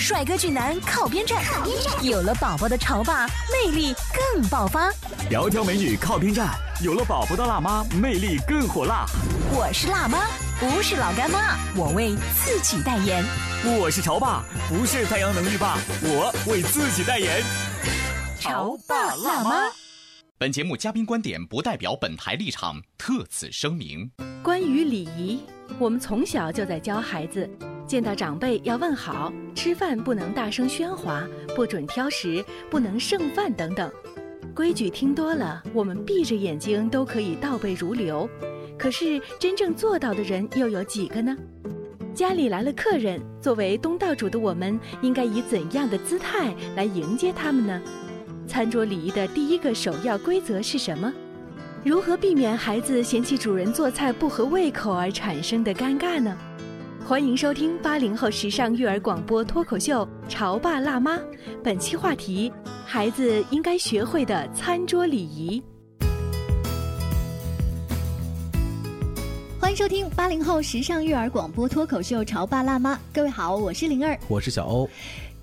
帅哥俊男靠边站，有了宝宝的潮爸魅力更爆发。窈窕美女靠边站，有了宝宝的辣妈魅力更火辣。我是辣妈，不是老干妈，我为自己代言。我是潮爸，不是太阳能浴霸，我为自己代言。潮爸辣妈。本节目嘉宾观点不代表本台立场，特此声明。关于礼仪，我们从小就在教孩子。见到长辈要问好，吃饭不能大声喧哗，不准挑食，不能剩饭等等，规矩听多了，我们闭着眼睛都可以倒背如流。可是真正做到的人又有几个呢？家里来了客人，作为东道主的我们，应该以怎样的姿态来迎接他们呢？餐桌礼仪的第一个首要规则是什么？如何避免孩子嫌弃主人做菜不合胃口而产生的尴尬呢？欢迎收听八零后时尚育儿广播脱口秀《潮爸辣妈》，本期话题：孩子应该学会的餐桌礼仪。欢迎收听八零后时尚育儿广播脱口秀《潮爸辣妈》，各位好，我是灵儿，我是小欧。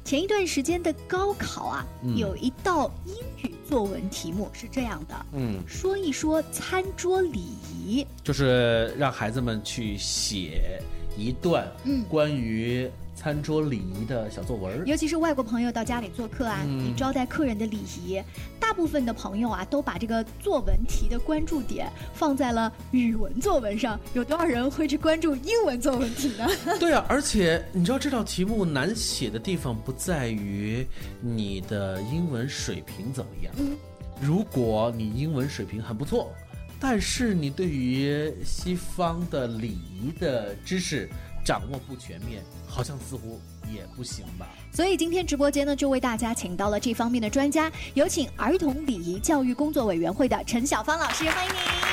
前一段时间的高考啊，有一道英语作文题目是这样的，嗯，说一说餐桌礼仪，就是让孩子们去写一段嗯关于。餐桌礼仪的小作文，尤其是外国朋友到家里做客啊，你招待客人的礼仪，大部分的朋友啊都把这个作文题的关注点放在了语文作文上，有多少人会去关注英文作文题呢？对啊，而且你知道这道题目难写的地方不在于你的英文水平怎么样，如果你英文水平很不错，但是你对于西方的礼仪的知识。掌握不全面，好像似乎也不行吧。所以今天直播间呢，就为大家请到了这方面的专家，有请儿童礼仪教育工作委员会的陈小芳老师，欢迎您。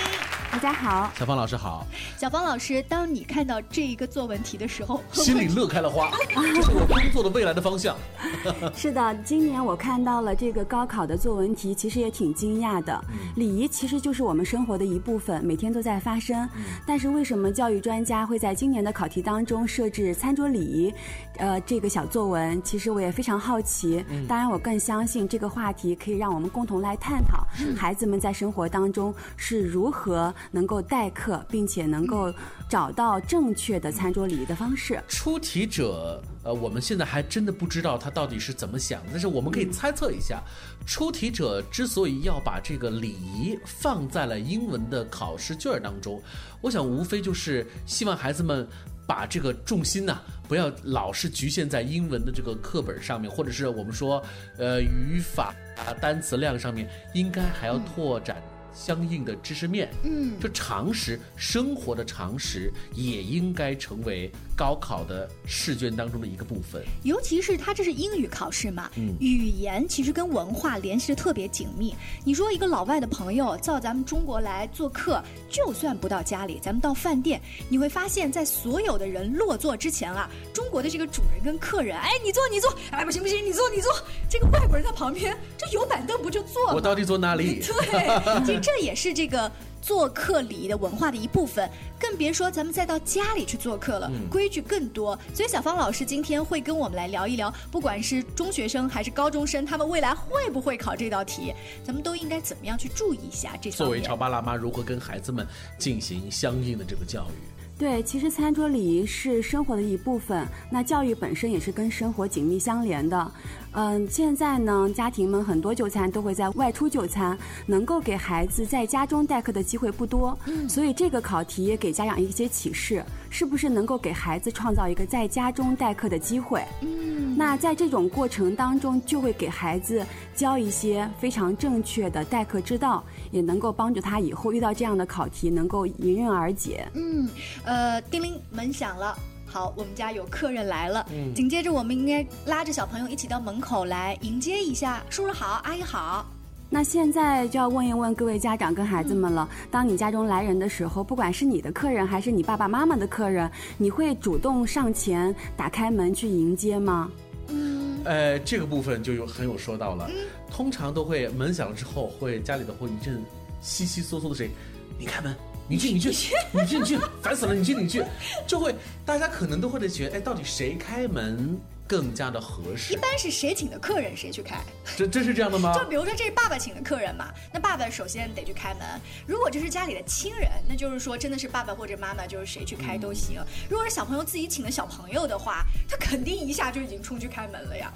大家好，小芳老师好。小芳老师，当你看到这一个作文题的时候，心里乐开了花，这是我工作的未来的方向。是的，今年我看到了这个高考的作文题，其实也挺惊讶的。礼仪其实就是我们生活的一部分，每天都在发生。但是为什么教育专家会在今年的考题当中设置餐桌礼仪？呃，这个小作文，其实我也非常好奇。当然，我更相信这个话题可以让我们共同来探讨，孩子们在生活当中是如何。能够待客，并且能够找到正确的餐桌礼仪的方式。出题者，呃，我们现在还真的不知道他到底是怎么想，但是我们可以猜测一下，出题者之所以要把这个礼仪放在了英文的考试卷当中，我想无非就是希望孩子们把这个重心呐，不要老是局限在英文的这个课本上面，或者是我们说，呃，语法啊、单词量上面，应该还要拓展。相应的知识面，嗯，就常识，生活的常识也应该成为高考的试卷当中的一个部分。尤其是它这是英语考试嘛，嗯，语言其实跟文化联系的特别紧密。你说一个老外的朋友到咱们中国来做客，就算不到家里，咱们到饭店，你会发现在所有的人落座之前啊，中国的这个主人跟客人，哎，你坐你坐，哎，不行不行，你坐你坐。这个外国人在旁边，这有板凳不就坐？我到底坐哪里？对。这也是这个做客礼仪的文化的一部分，更别说咱们再到家里去做客了，规矩更多。所以小芳老师今天会跟我们来聊一聊，不管是中学生还是高中生，他们未来会不会考这道题，咱们都应该怎么样去注意一下这作为潮爸辣妈，如何跟孩子们进行相应的这个教育？对，其实餐桌礼仪是生活的一部分，那教育本身也是跟生活紧密相连的。嗯，现在呢，家庭们很多就餐都会在外出就餐，能够给孩子在家中代课的机会不多，嗯所以这个考题也给家长一些启示，是不是能够给孩子创造一个在家中代课的机会？嗯，那在这种过程当中，就会给孩子教一些非常正确的代课之道，也能够帮助他以后遇到这样的考题能够迎刃而解。嗯，呃，叮铃门响了。好，我们家有客人来了。嗯，紧接着我们应该拉着小朋友一起到门口来迎接一下，叔叔好，阿姨好。那现在就要问一问各位家长跟孩子们了：当你家中来人的时候，不管是你的客人还是你爸爸妈妈的客人，你会主动上前打开门去迎接吗？嗯，呃，这个部分就有很有说到了。通常都会门响了之后，会家里的会一阵悉悉嗦嗦的声音，你开门。你去，你去，你去，你去，烦死了！你去，你去，就会大家可能都会在觉得，哎，到底谁开门更加的合适？一般是谁请的客人谁去开？这这是这样的吗？就比如说这是爸爸请的客人嘛，那爸爸首先得去开门。如果这是家里的亲人，那就是说真的是爸爸或者妈妈，就是谁去开都行。如果是小朋友自己请的小朋友的话，他肯定一下就已经冲去开门了呀。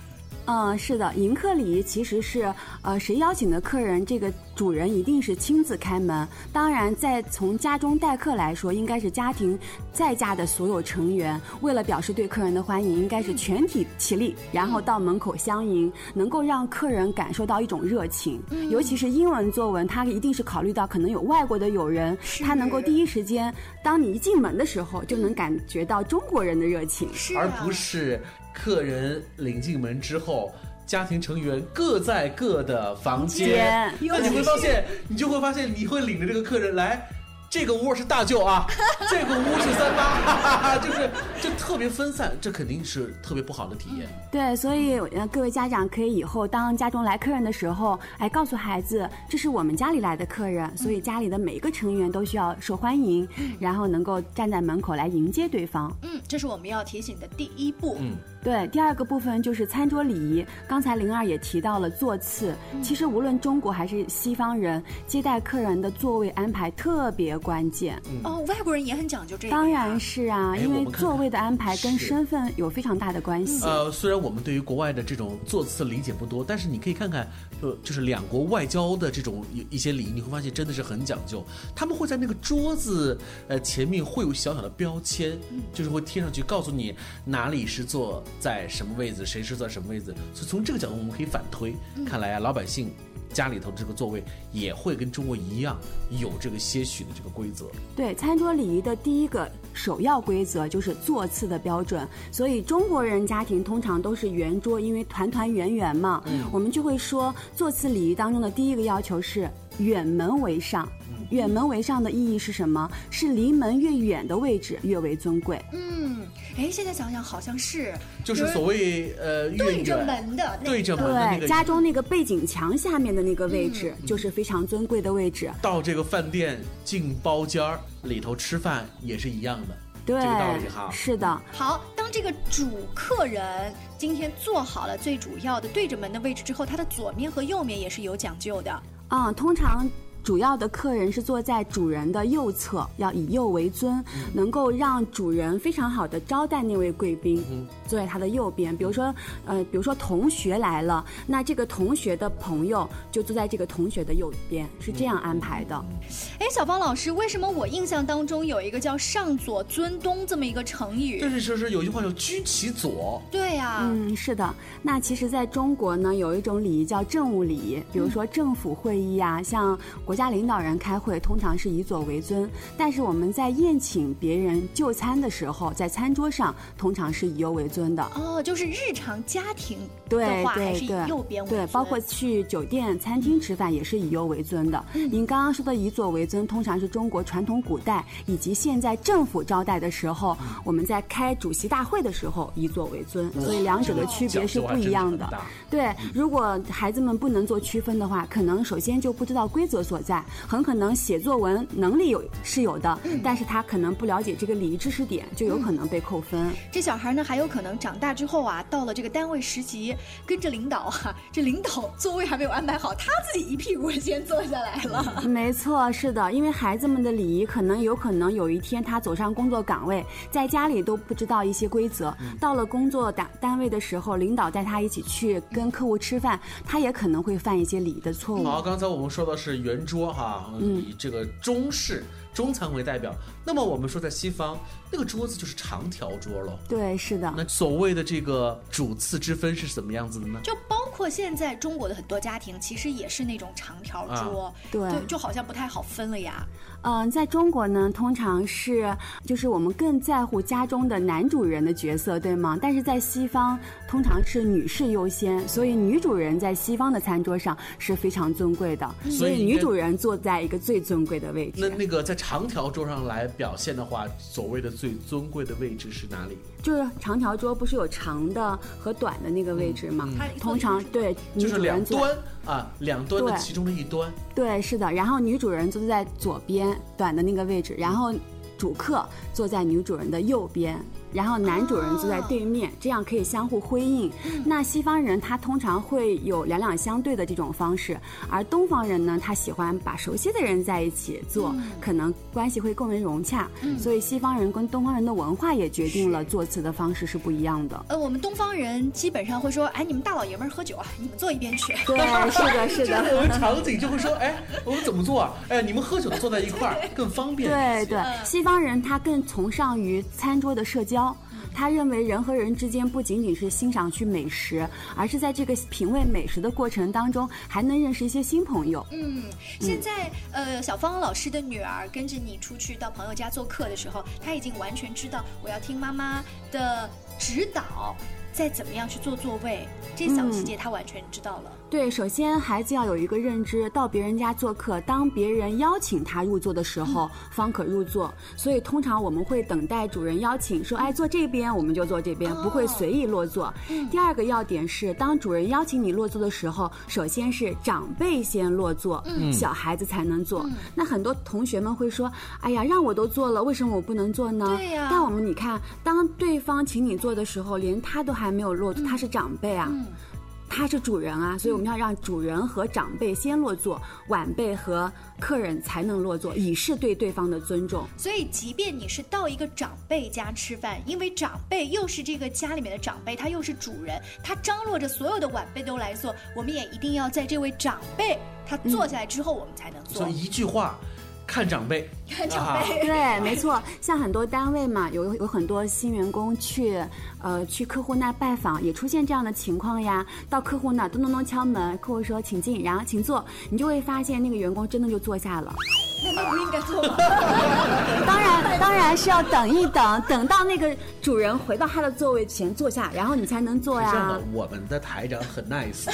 嗯，是的，迎客礼仪其实是，呃，谁邀请的客人，这个主人一定是亲自开门。当然，在从家中待客来说，应该是家庭在家的所有成员，为了表示对客人的欢迎，应该是全体起立，然后到门口相迎，能够让客人感受到一种热情。尤其是英文作文，它一定是考虑到可能有外国的友人，他能够第一时间，当你一进门的时候，就能感觉到中国人的热情，而不是。客人领进门之后，家庭成员各在各的房间，那你会发现，你就会发现，你会领着这个客人来。这个屋是大舅啊，这个屋是三八，就是就特别分散，这肯定是特别不好的体验。对，所以呃，各位家长可以以后当家中来客人的时候，哎，告诉孩子，这是我们家里来的客人，所以家里的每一个成员都需要受欢迎，然后能够站在门口来迎接对方。嗯，这是我们要提醒的第一步。嗯。对，第二个部分就是餐桌礼仪。刚才灵儿也提到了座次，其实无论中国还是西方人，接待客人的座位安排特别关键。哦，外国人也很讲究这个。当然是啊，因为座位的安排跟身份有非常大的关系。呃，虽然我们对于国外的这种座次理解不多，但是你可以看看，呃，就是两国外交的这种一些礼仪，你会发现真的是很讲究。他们会在那个桌子呃前面会有小小的标签，就是会贴上去告诉你哪里是坐。在什么位置，谁是在什么位置？所以从这个角度，我们可以反推，看来啊，老百姓家里头这个座位也会跟中国一样有这个些许的这个规则。对，餐桌礼仪的第一个首要规则就是座次的标准。所以中国人家庭通常都是圆桌，因为团团圆圆嘛。嗯，我们就会说座次礼仪当中的第一个要求是远门为上。远门为上的意义是什么？是离门越远的位置越为尊贵。嗯，哎，现在想想好像是，就是所谓呃，对着门的，对着门的那个家中那个背景墙下面的那个位置，就是非常尊贵的位置。到这个饭店进包间儿里头吃饭也是一样的，对，这个道理哈。是的。好，当这个主客人今天坐好了最主要的对着门的位置之后，他的左面和右面也是有讲究的。啊，通常。主要的客人是坐在主人的右侧，要以右为尊，能够让主人非常好的招待那位贵宾，坐在他的右边。比如说，呃，比如说同学来了，那这个同学的朋友就坐在这个同学的右边，是这样安排的。哎，小芳老师，为什么我印象当中有一个叫“上左尊东”这么一个成语？就是说是有句话叫“居其左”。对呀，嗯，是的。那其实在中国呢，有一种礼仪叫政务礼仪，比如说政府会议啊，像国。家领导人开会通常是以左为尊，但是我们在宴请别人就餐的时候，在餐桌上通常是以右为尊的。哦，就是日常家庭的话还是以右边为尊。对，包括去酒店、餐厅吃饭也是以右为尊的。您刚刚说的以左为尊，通常是中国传统古代以及现在政府招待的时候，我们在开主席大会的时候以左为尊，所以两者的区别是不一样的。对，如果孩子们不能做区分的话，可能首先就不知道规则所。所在，很可能写作文能力有是有的，但是他可能不了解这个礼仪知识点，就有可能被扣分。这小孩呢，还有可能长大之后啊，到了这个单位实习，跟着领导啊，这领导座位还没有安排好，他自己一屁股先坐下来了。没错，是的，因为孩子们的礼仪可能有可能有一天他走上工作岗位，在家里都不知道一些规则，到了工作单单位的时候，领导带他一起去跟客户吃饭，他也可能会犯一些礼仪的错误。好，刚才我们说的是圆桌哈，以这个中式中餐为代表。那么我们说在西方，那个桌子就是长条桌了。对，是的。那所谓的这个主次之分是怎么样子的呢？就包括现在中国的很多家庭，其实也是那种长条桌，对，就好像不太好分了呀。嗯，在中国呢，通常是就是我们更在乎家中的男主人的角色，对吗？但是在西方，通常是女士优先，所以女主人在西方的餐桌上是非常尊贵的，所以女主人坐在一个最尊贵的位置。那那个在长条桌上来表现的话，所谓的最尊贵的位置是哪里？就是长条桌不是有长的和短的那个位置吗？通常对，就是两端啊，两端的其中的一端。对，是的。然后女主人坐在左边短的那个位置，然后主客坐在女主人的右边。然后男主人坐在对面，这样可以相互辉映。那西方人他通常会有两两相对的这种方式，而东方人呢，他喜欢把熟悉的人在一起坐，可能关系会更为融洽。所以西方人跟东方人的文化也决定了坐次的方式是不一样的。呃，我们东方人基本上会说，哎，你们大老爷们儿喝酒啊，你们坐一边去。对，是的，是的。我们场景就会说，哎，我们怎么做啊？哎，你们喝酒坐在一块儿 更方便。对对，西方人他更崇尚于餐桌的社交。他认为人和人之间不仅仅是欣赏去美食，而是在这个品味美食的过程当中，还能认识一些新朋友。嗯，现在呃，小芳老师的女儿跟着你出去到朋友家做客的时候，她已经完全知道我要听妈妈的指导。再怎么样去做座位，这些小细节他完全知道了。对，首先孩子要有一个认知，到别人家做客，当别人邀请他入座的时候，方可入座。所以通常我们会等待主人邀请，说：“哎，坐这边，我们就坐这边，不会随意落座。”第二个要点是，当主人邀请你落座的时候，首先是长辈先落座，小孩子才能坐。那很多同学们会说：“哎呀，让我都坐了，为什么我不能坐呢？”对呀。但我们你看，当对方请你坐的时候，连他都还。还没有落座，他是长辈啊，他是主人啊，所以我们要让主人和长辈先落座，晚辈和客人才能落座，以示对对方的尊重。所以，即便你是到一个长辈家吃饭，因为长辈又是这个家里面的长辈，他又是主人，他张罗着所有的晚辈都来坐，我们也一定要在这位长辈他坐下来之后，我们才能坐。所以一句话。看长辈，看长辈，对，没错。像很多单位嘛，有有很多新员工去，呃，去客户那拜访，也出现这样的情况呀。到客户那咚咚咚敲门，客户说请进，然后请坐，你就会发现那个员工真的就坐下了。那那不应该坐吗？当然，当然是要等一等，等到那个主人回到他的座位前坐下，然后你才能坐呀。这样的，我们的台长很 nice。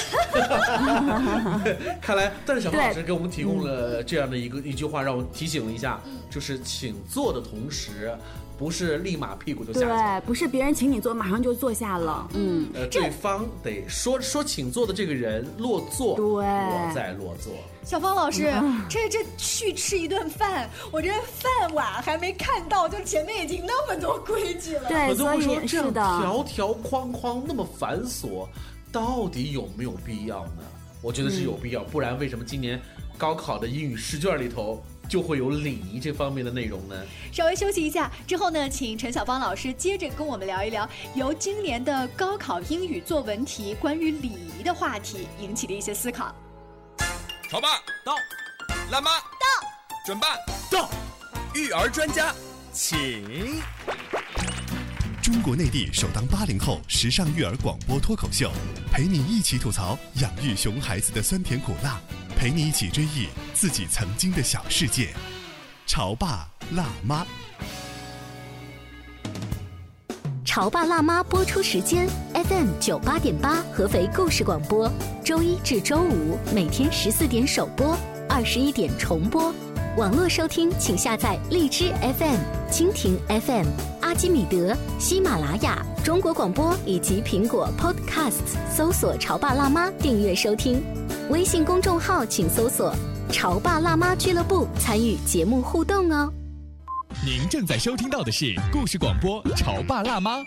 看来，但是小老师给我们提供了这样的一个一句话，让我提醒了一下，就是请坐的同时。不是立马屁股就下去，对，不是别人请你坐，马上就坐下了。嗯，呃，对方得说说请坐的这个人落座，对，我再落座。小芳老师，这这去吃一顿饭，我这饭碗还没看到，就前面已经那么多规矩了。对，所以这样条条框框那么繁琐，到底有没有必要呢？我觉得是有必要，不然为什么今年高考的英语试卷里头？就会有礼仪这方面的内容呢。稍微休息一下之后呢，请陈小芳老师接着跟我们聊一聊由今年的高考英语作文题关于礼仪的话题引起的一些思考。潮爸到，辣妈到，准爸到，育儿专家请。中国内地首档八零后时尚育儿广播脱口秀，陪你一起吐槽养育熊孩子的酸甜苦辣。陪你一起追忆自己曾经的小世界，潮爸辣妈。潮爸辣妈播出时间：FM 九八点八，合肥故事广播，周一至周五每天十四点首播，二十一点重播。网络收听，请下载荔枝 FM、蜻蜓 FM、基米德、喜马拉雅、中国广播以及苹果 Podcasts，搜索“潮爸辣妈”订阅收听。微信公众号请搜索潮爸辣妈俱乐部参与节目互动哦。您正在收听到的是故事广播《潮爸辣妈》。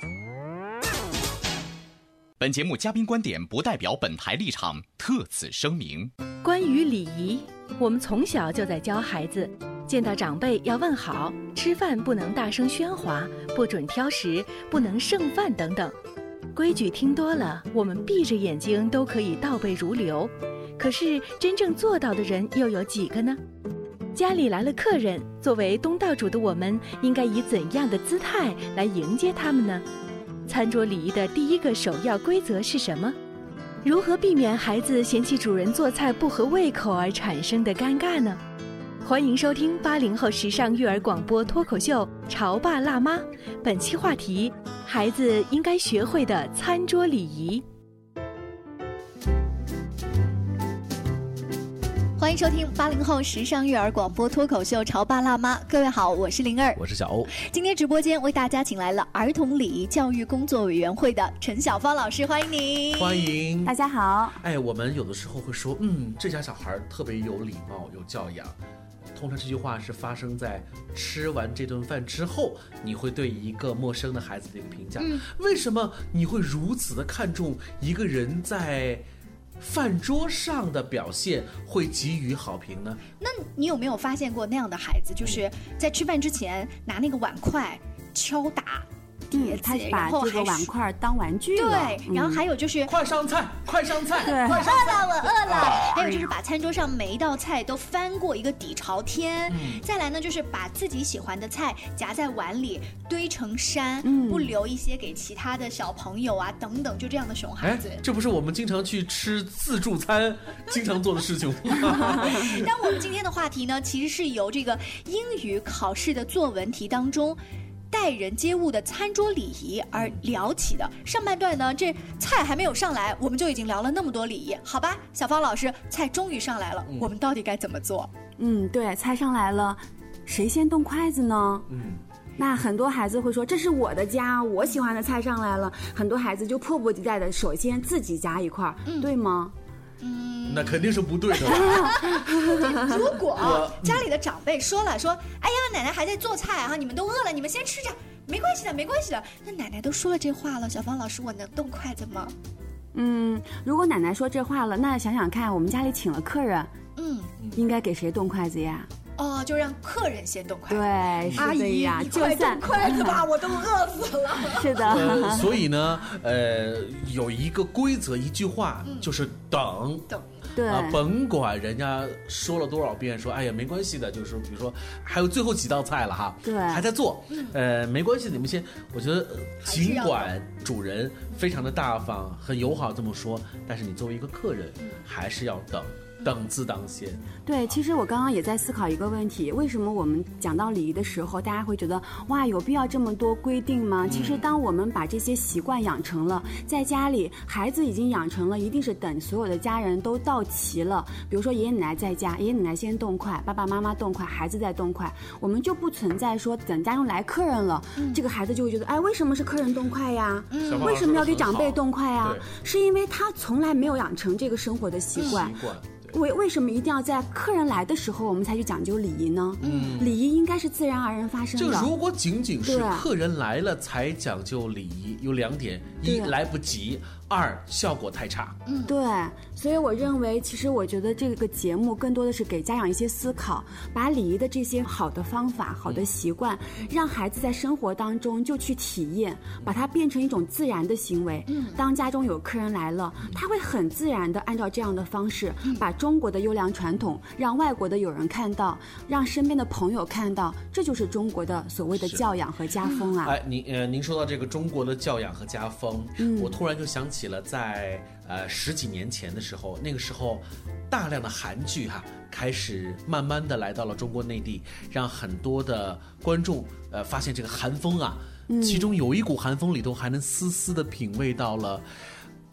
本节目嘉宾观点不代表本台立场，特此声明。关于礼仪，我们从小就在教孩子，见到长辈要问好，吃饭不能大声喧哗，不准挑食，不能剩饭等等。规矩听多了，我们闭着眼睛都可以倒背如流。可是真正做到的人又有几个呢？家里来了客人，作为东道主的我们，应该以怎样的姿态来迎接他们呢？餐桌礼仪的第一个首要规则是什么？如何避免孩子嫌弃主人做菜不合胃口而产生的尴尬呢？欢迎收听八零后时尚育儿广播脱口秀《潮爸辣妈》，本期话题：孩子应该学会的餐桌礼仪。欢迎收听八零后时尚育儿广播脱口秀《潮爸辣妈》，各位好，我是灵儿，我是小欧。今天直播间为大家请来了儿童礼仪教育工作委员会的陈小芳老师，欢迎您。欢迎大家好。哎，我们有的时候会说，嗯，这家小孩特别有礼貌、有教养。通常这句话是发生在吃完这顿饭之后，你会对一个陌生的孩子的一个评价。嗯为什么你会如此的看重一个人在饭桌上的表现，会给予好评呢？那你有没有发现过那样的孩子，就是在吃饭之前拿那个碗筷敲打碟嗯，子，他把这个碗筷当玩具了。对，然后嗯还有就是快上菜，快上菜，对快上菜！饿了，我饿了。还有就是把餐桌上每一道菜都翻过一个底朝天。嗯再来呢，就是把自己喜欢的菜夹在碗里堆成山，嗯不留一些给其他的小朋友啊等等，就这样的熊孩哎子。，这不是我们经常去吃自助餐经常做的事情吗？但我们今天的话题呢，其实是由这个英语考试的作文题当中。待人接物的餐桌礼仪而聊起的上半段呢，这菜还没有上来，我们就已经聊了那么多礼仪，好吧？小芳老师，菜终于上来了，我们到底该怎么做？嗯，对，菜上来了，谁先动筷子呢？嗯，那很多孩子会说：“这是我的家，我喜欢的菜上来了。”很多孩子就迫不及待的首先自己夹一块儿，对吗？那肯定是不对的吧。如果家里的长辈说了说，哎呀，奶奶还在做菜啊，你们都饿了，你们先吃着，没关系的，没关系的。那奶奶都说了这话了，小芳老师，我能动筷子吗？嗯，如果奶奶说这话了，那想想看，我们家里请了客人，嗯，应该给谁动筷子呀？哦，就让客人先动筷。子。对，阿姨，呀，你快动筷子吧，我都饿死了。是的，呃，所以呢，呃，有一个规则，一句话，就是等。等，对，啊，甭管人家说了多少遍，说哎呀没关系的，就是比如说还有最后几道菜了哈，对。还在做，呃，没关系，你们先，我觉得尽管主人非常的大方、很友好这么说，但是你作为一个客人，还是要等，等字当先。对，其实我刚刚也在思考一个问题：为什么我们讲到礼仪的时候，大家会觉得哇，有必要这么多规定吗？其实，当我们把这些习惯养成了，在家里，孩子已经养成了，一定是等所有的家人都到齐了，比如说爷爷奶奶在家，爷爷奶奶先动筷，爸爸妈妈动筷，孩子再动筷，我们就不存在说等家中来客人了，这个孩子就会觉得，哎，为什么是客人动筷呀？小为什么要给长辈动筷呀？是因为他从来没有养成这个生活的习惯。习惯。对为为什么一定要在客人来的时候我们才去讲究礼仪呢？嗯，礼仪应该是自然而然发生的。就如果仅仅是客人来了才讲究礼仪，有两点：一来不及，二效果太差。嗯。对，所以我认为，其实我觉得这个节目更多的是给家长一些思考，把礼仪的这些好的方法、好的习惯，让孩子在生活当中就去体验，把它变成一种自然的行为。嗯，当家中有客人来了，他会很自然的按照这样的方式，把中国的优良传统让外国的友人看到，让身边的朋友看到，这就是中国的所谓的教养和家风啊。哎，您呃，您说到这个中国的教养和家风，嗯。我突然就想起了在呃十几年前的时候，那个时候大量的韩剧哈、开始慢慢的来到了中国内地，让很多的观众呃发现这个韩风啊，嗯其中有一股韩风里头还能丝丝的品味到了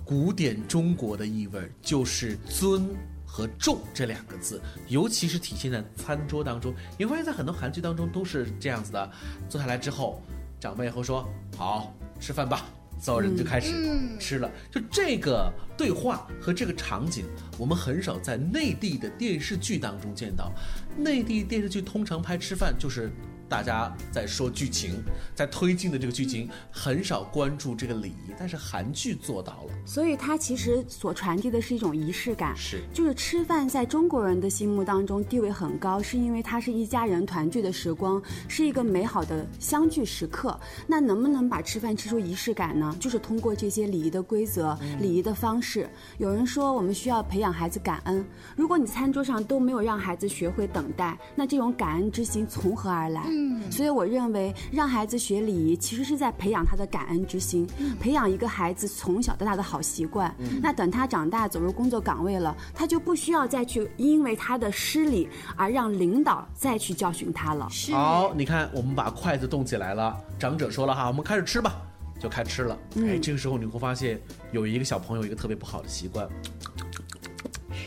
古典中国的意味，就是尊。和重这两个字，尤其是体现在餐桌当中，你会发现在很多韩剧当中都是这样子的。坐下来之后，长辈会说：“好，吃饭吧。”所有人就开始吃了。就这个对话和这个场景，我们很少在内地的电视剧当中见到。内地电视剧通常拍吃饭就是。大家在说剧情，在推进的这个剧情，很少关注这个礼仪，但是韩剧做到了。所以它其实所传递的是一种仪式感，是就是吃饭在中国人的心目当中地位很高，是因为它是一家人团聚的时光，是一个美好的相聚时刻。那能不能把吃饭吃出仪式感呢？就是通过这些礼仪的规则、礼仪的方式。有人说我们需要培养孩子感恩，如果你餐桌上都没有让孩子学会等待，那这种感恩之心从何而来？嗯，所以我认为让孩子学礼仪，其实是在培养他的感恩之心，培养一个孩子从小到大的好习惯。那等他长大走入工作岗位了，他就不需要再去因为他的失礼而让领导再去教训他了。好，你看我们把筷子动起来了，长者说了哈，我们开始吃吧，就开吃了。哎，这个时候你会发现有一个小朋友一个特别不好的习惯。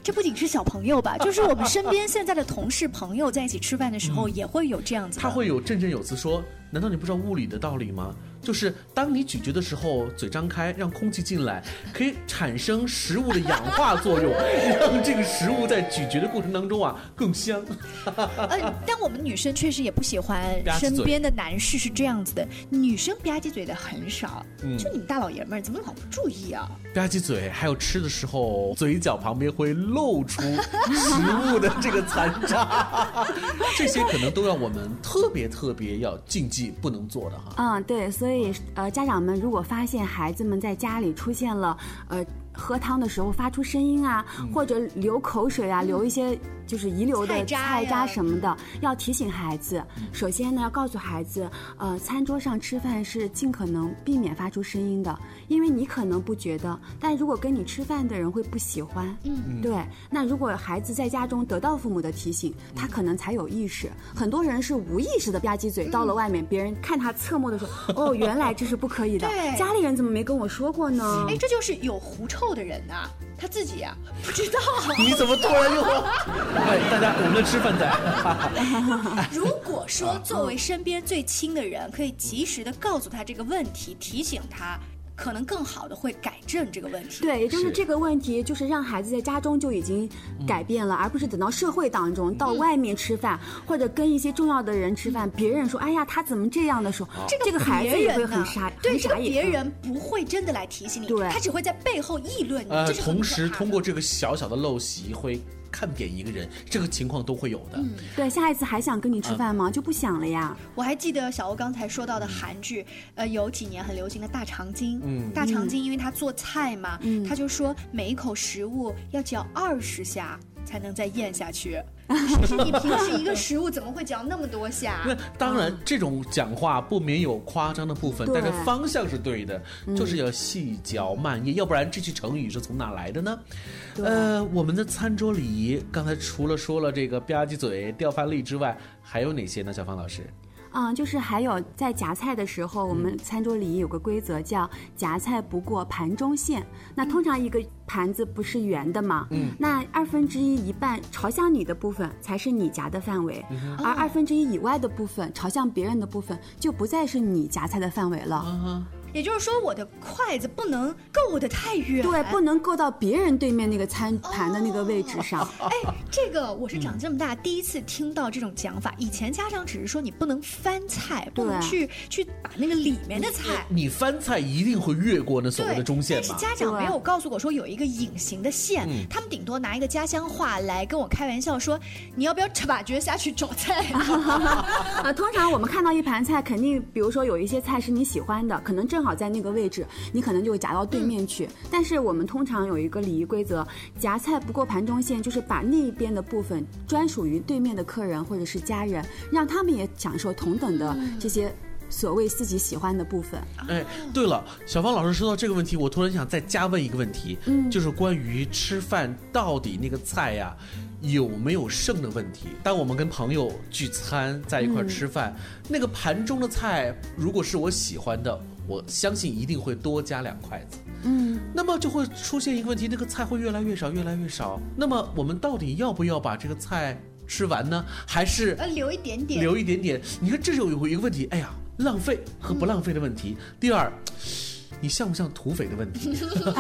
这不仅是小朋友吧，就是我们身边现在的同事朋友在一起吃饭的时候，也会有这样子。他会有振振有词说：“难道你不知道物理的道理吗？就是当你咀嚼的时候，嘴张开，让空气进来，可以产生食物的氧化作用，让这个食物在咀嚼的过程当中啊更香。呃，但我们女生确实也不喜欢身边的男士是这样子的，女生吧唧嘴的很少。就你们大老爷们儿怎么老不注意啊？吧唧嘴，还有吃的时候嘴角旁边会露出食物的这个残渣，这些可能都要我们特别特别要禁忌不能做的哈。嗯，对，所以所以呃，家长们如果发现孩子们在家里出现了呃。喝汤的时候发出声音啊，或者流口水啊，流一些就是遗留的菜渣什么的，要提醒孩子。首先呢，要告诉孩子，呃，餐桌上吃饭是尽可能避免发出声音的，因为你可能不觉得，但如果跟你吃饭的人会不喜欢。嗯，对。那如果孩子在家中得到父母的提醒，他可能才有意识。很多人是无意识的吧唧嘴，到了外面，别人看他侧目的时候，哦，原来这是不可以的。对，家里人怎么没跟我说过呢？哎，这就是有狐臭。的人呐，他自己啊不知道。你怎么突然又？哎，大家我们吃饭在。如果说作为身边最亲的人，可以及时的告诉他这个问题，提醒他。可能更好的会改正这个问题。对，也就是这个问题，就是让孩子在家中就已经改变了，而不是等到社会当中到外面吃饭，或者跟一些重要的人吃饭，别人说：“哎呀，他怎么这样的时候，这个孩子也会很傻，对，这个别人不会真的来提醒你，对，他只会在背后议论你。呃，同时通过这个小小的陋习会。看扁一个人，这个情况都会有的。对，下一次还想跟你吃饭吗？就不想了呀。我还记得小欧刚才说到的韩剧，呃，有几年很流行的大长今。嗯，大长今因为他做菜嘛，他就说每一口食物要嚼二十下才能再咽下去。你平时一个食物怎么会嚼那么多下？那当然，这种讲话不免有夸张的部分，但是方向是对的，就是要细嚼慢咽，要不然这句成语是从哪来的呢？呃，我们的餐桌礼仪，刚才除了说了这个吧唧嘴、掉饭粒之外，还有哪些呢？小芳老师？嗯，就是还有在夹菜的时候，我们餐桌礼仪有个规则叫夹菜不过盘中线。那通常一个盘子不是圆的嘛？嗯。那二分之一一半朝向你的部分才是你夹的范围，而二分之一以外的部分朝向别人的部分就不再是你夹菜的范围了。也就是说，我的筷子不能够得太远，对，不能够到别人对面那个餐盘的那个位置上。哎，这个我是长这么大第一次听到这种讲法。以前家长只是说你不能翻菜，不能去去把那个里面的菜。你翻菜一定会越过那所谓的中线但是家长没有告诉我说有一个隐形的线，他们顶多拿一个家乡话来跟我开玩笑说，你要不要把脚下去找菜？啊，通常我们看到一盘菜，肯定比如说有一些菜是你喜欢的，可能正好。好在那个位置，你可能就会夹到对面去。但是我们通常有一个礼仪规则，夹菜不过盘中线，就是把那边的部分专属于对面的客人或者是家人，让他们也享受同等的这些所谓自己喜欢的部分。哎，对了，小芳老师说到这个问题，我突然想再加问一个问题，就是关于吃饭到底那个菜呀。有没有剩的问题？当我们跟朋友聚餐在一块吃饭，那个盘中的菜如果是我喜欢的，我相信一定会多加两筷子。嗯，那么就会出现一个问题，那个菜会越来越少，越来越少。那么我们到底要不要把这个菜吃完呢？还是呃留一点点？留一点点。你看，这就有一个问题。哎呀，浪费和不浪费的问题。第二。你像不像土匪的问题。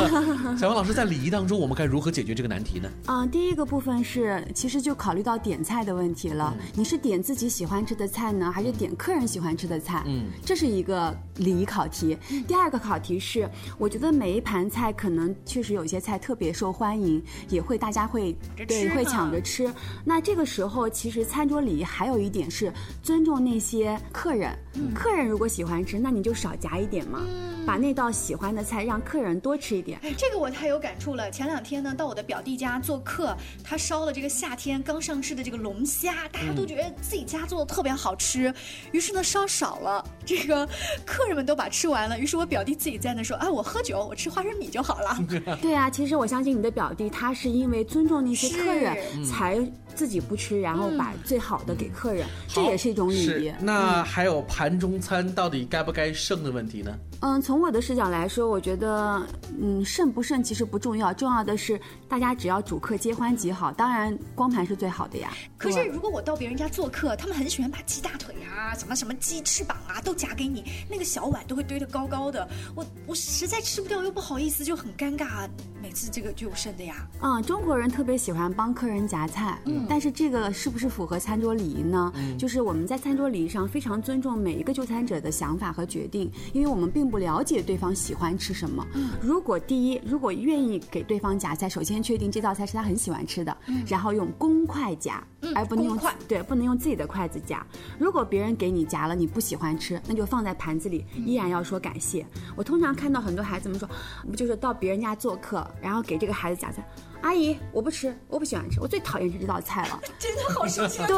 小王老师在礼仪当中，我们该如何解决这个难题呢？嗯，第一个部分是，其实就考虑到点菜的问题了。你是点自己喜欢吃的菜呢，还是点客人喜欢吃的菜？嗯，这是一个礼仪考题。第二个考题是，我觉得每一盘菜可能确实有一些菜特别受欢迎，也会大家会对会抢着吃。那这个时候，其实餐桌礼仪还有一点是尊重那些客人。客人如果喜欢吃，那你就少夹一点嘛，把那道喜欢的菜让客人多吃一点。哎，这个我太有感触了。前两天呢，到我的表弟家做客，他烧了这个夏天刚上市的这个龙虾，大家都觉得自己家做的特别好吃，于是呢烧少了，这个客人们都把吃完了。于是我表弟自己在那说：“啊，我喝酒，我吃花生米就好了。”对啊，其实我相信你的表弟，他是因为尊重那些客人才。自己不吃，然后把最好的给客人，这也是一种礼仪。那还有盘中餐到底该不该剩的问题呢？嗯，从我的视角来说，我觉得，嗯，剩不剩其实不重要，重要的是大家只要主客皆欢即好。当然，光盘是最好的呀。可是如果我到别人家做客，他们很喜欢把鸡大腿啊、什么什么鸡翅膀啊都夹给你，那个小碗都会堆得高高的，我我实在吃不掉又不好意思，就很尴尬。每次这个就有剩的呀。嗯，中国人特别喜欢帮客人夹菜，嗯，但是这个是不是符合餐桌礼仪呢？嗯，就是我们在餐桌礼仪上非常尊重每一个就餐者的想法和决定，因为我们并。不了解对方喜欢吃什么。嗯如果第一，如果愿意给对方夹菜，首先确定这道菜是他很喜欢吃的，嗯然后用公筷夹，而不能用筷对，不能用自己的筷子夹。如果别人给你夹了，你不喜欢吃，那就放在盘子里，依然要说感谢。我通常看到很多孩子们说，不就是到别人家做客，然后给这个孩子夹菜。阿姨，我不吃，我不喜欢吃，我最讨厌吃这道菜了。真的好生气。对，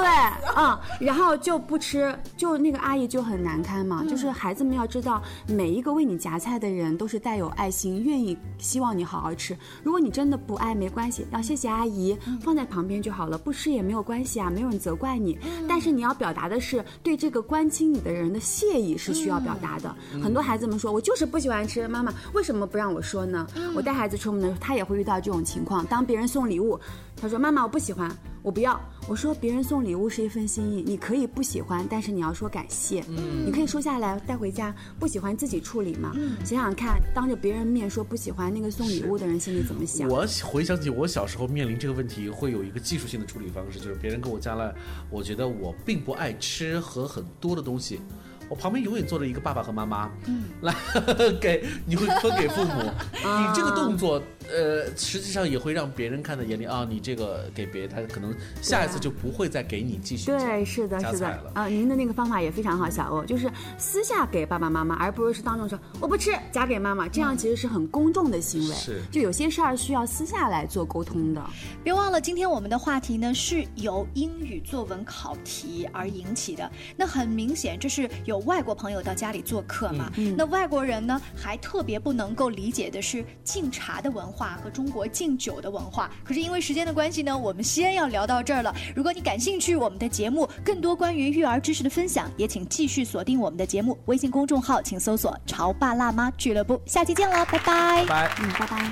嗯，然后就不吃，就那个阿姨就很难堪嘛。就是孩子们要知道，每一个为你夹菜的人都是带有爱心，愿意希望你好好吃。如果你真的不爱，没关系，要谢谢阿姨，放在旁边就好了。不吃也没有关系啊，没有人责怪你。但是你要表达的是对这个关心你的人的谢意是需要表达的。很多孩子们说，我就是不喜欢吃，妈妈为什么不让我说呢？我带孩子出门的时候，他也会遇到这种情况。当别人送礼物，他说：“妈妈，我不喜欢，我不要。”我说：“别人送礼物是一份心意，你可以不喜欢，但是你要说感谢。嗯，你可以收下来带回家，不喜欢自己处理嘛。嗯，想想看，当着别人面说不喜欢，那个送礼物的人心里怎么想？我回想起我小时候面临这个问题，会有一个技术性的处理方式，就是别人给我加了，我觉得我并不爱吃和很多的东西。我旁边永远坐着一个爸爸和妈妈，嗯，来 给你会分给父母，你这个动作，呃，实际上也会让别人看在眼里啊，你这个给别人，他可能下一次就不会再给你继续对，是的，是的，啊，您的那个方法也非常好，小欧，就是私下给爸爸妈妈，而不是是当众说我不吃，夹给妈妈，这样其实是很公众的行为，是，就有些事儿需要私下来做沟通的。别忘了，今天我们的话题呢是由英语作文考题而引起的，那很明显这是有。外国朋友到家里做客嘛，那外国人呢还特别不能够理解的是敬茶的文化和中国敬酒的文化。可是因为时间的关系呢，我们先要聊到这儿了。如果你感兴趣我们的节目，更多关于育儿知识的分享，也请继续锁定我们的节目。微信公众号请搜索“潮爸辣妈俱乐部”。下期见了，拜拜。拜，嗯，拜拜。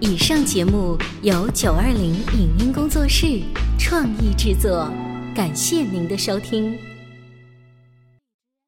以上节目由九二零影音工作室创意制作，感谢您的收听。